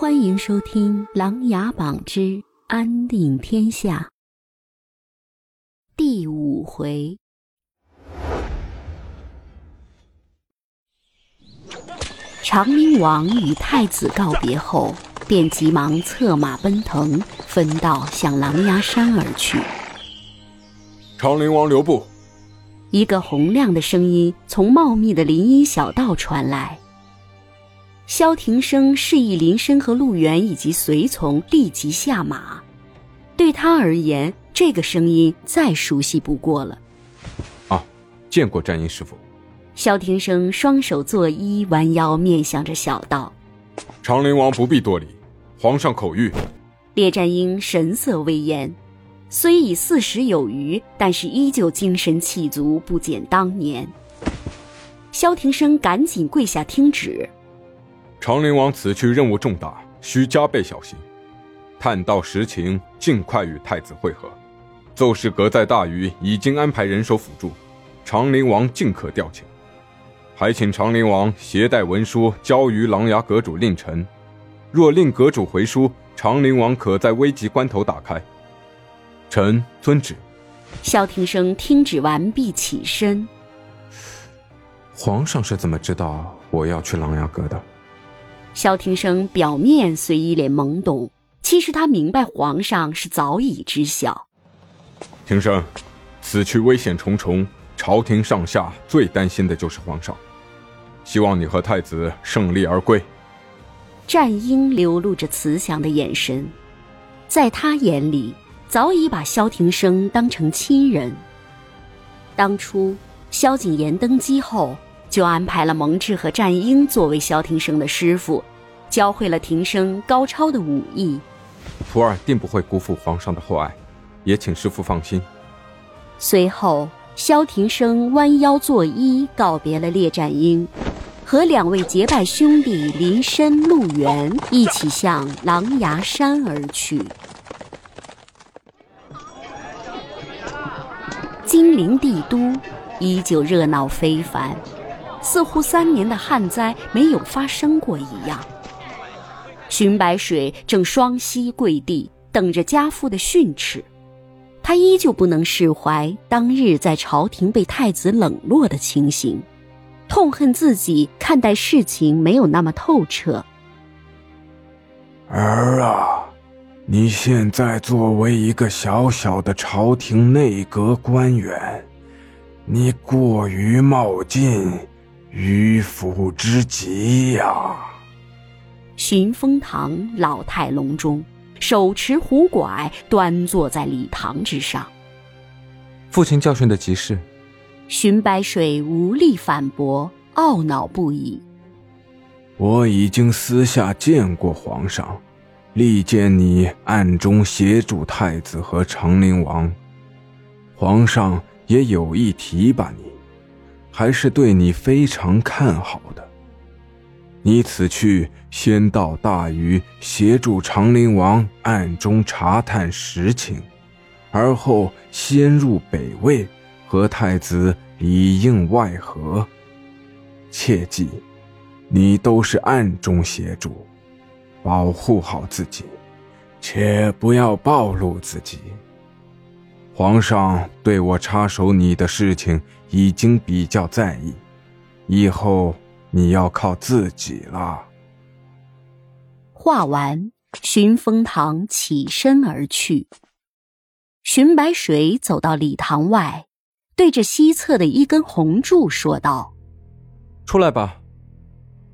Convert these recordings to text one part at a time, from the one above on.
欢迎收听《琅琊榜之安定天下》第五回。长宁王与太子告别后，便急忙策马奔腾，分道向狼牙山而去。长宁王留步！一个洪亮的声音从茂密的林荫小道传来。萧庭生示意林深和陆源以及随从立即下马。对他而言，这个声音再熟悉不过了。啊，见过战鹰师傅。萧庭生双手作揖，弯腰面向着小道。长陵王不必多礼，皇上口谕。列战英神色威严，虽已四十有余，但是依旧精神气足，不减当年。萧庭生赶紧跪下听旨。长陵王此去任务重大，需加倍小心。探到实情，尽快与太子会合。奏事阁在大禹已经安排人手辅助，长陵王尽可调遣。还请长陵王携带文书交于琅琊阁主令臣。若令阁主回书，长陵王可在危急关头打开。臣遵旨。萧庭生听旨完毕，起身。皇上是怎么知道我要去琅琊阁的？萧庭生表面虽一脸懵懂，其实他明白皇上是早已知晓。庭生，此去危险重重，朝廷上下最担心的就是皇上。希望你和太子胜利而归。战英流露着慈祥的眼神，在他眼里，早已把萧庭生当成亲人。当初萧景琰登基后。就安排了蒙挚和战英作为萧庭生的师傅，教会了庭生高超的武艺。徒儿定不会辜负皇上的厚爱，也请师傅放心。随后，萧庭生弯腰作揖，告别了列战英，和两位结拜兄弟林深、陆源一起向狼牙山而去。金陵帝都依旧热闹非凡。似乎三年的旱灾没有发生过一样。荀白水正双膝跪地，等着家父的训斥。他依旧不能释怀当日在朝廷被太子冷落的情形，痛恨自己看待事情没有那么透彻。儿啊，你现在作为一个小小的朝廷内阁官员，你过于冒进。迂腐之极呀！寻风堂老态龙钟，手持壶拐，端坐在礼堂之上。父亲教训的极是。荀白水无力反驳，懊恼不已。我已经私下见过皇上，力荐你暗中协助太子和长陵王，皇上也有意提拔你。还是对你非常看好的。你此去先到大禹协助长陵王暗中查探实情，而后先入北魏和太子里应外合。切记，你都是暗中协助，保护好自己，且不要暴露自己。皇上对我插手你的事情。已经比较在意，以后你要靠自己了。话完，寻风堂起身而去。寻白水走到礼堂外，对着西侧的一根红柱说道：“出来吧。”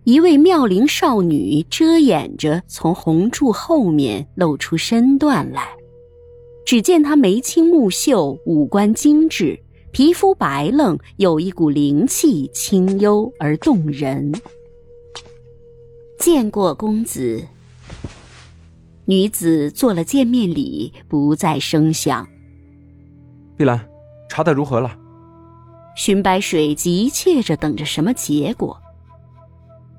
一位妙龄少女遮掩着，从红柱后面露出身段来。只见他眉清目秀，五官精致。皮肤白愣，有一股灵气，清幽而动人。见过公子，女子做了见面礼，不再声响。碧兰，查的如何了？荀白水急切着等着什么结果。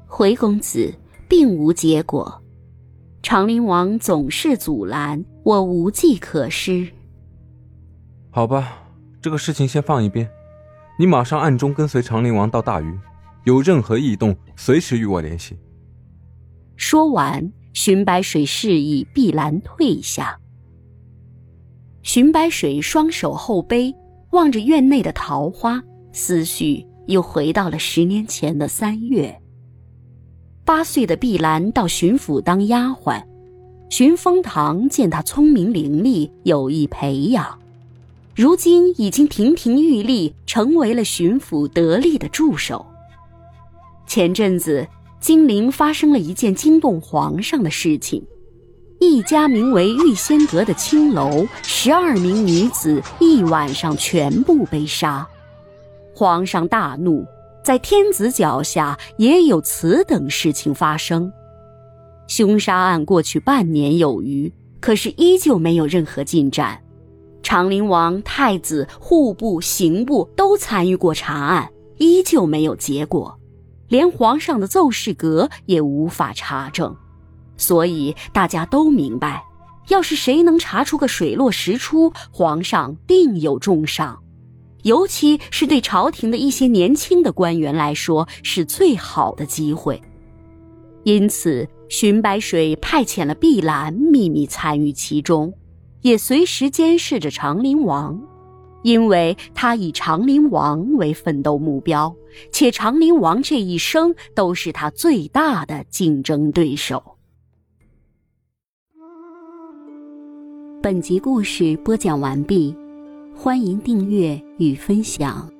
回公子，并无结果。长陵王总是阻拦，我无计可施。好吧。这个事情先放一边，你马上暗中跟随长陵王到大禹，有任何异动，随时与我联系。说完，荀白水示意碧兰退下。荀白水双手后背，望着院内的桃花，思绪又回到了十年前的三月。八岁的碧兰到巡抚当丫鬟，巡风堂见她聪明伶俐，有意培养，如今已经亭亭玉立，成为了巡抚得力的助手。前阵子。金陵发生了一件惊动皇上的事情，一家名为玉仙阁的青楼，十二名女子一晚上全部被杀。皇上大怒，在天子脚下也有此等事情发生。凶杀案过去半年有余，可是依旧没有任何进展。长陵王、太子、户部、刑部都参与过查案，依旧没有结果。连皇上的奏事阁也无法查证，所以大家都明白，要是谁能查出个水落石出，皇上定有重赏。尤其是对朝廷的一些年轻的官员来说，是最好的机会。因此，荀白水派遣了碧兰秘密参与其中，也随时监视着长陵王。因为他以长陵王为奋斗目标，且长陵王这一生都是他最大的竞争对手。本集故事播讲完毕，欢迎订阅与分享。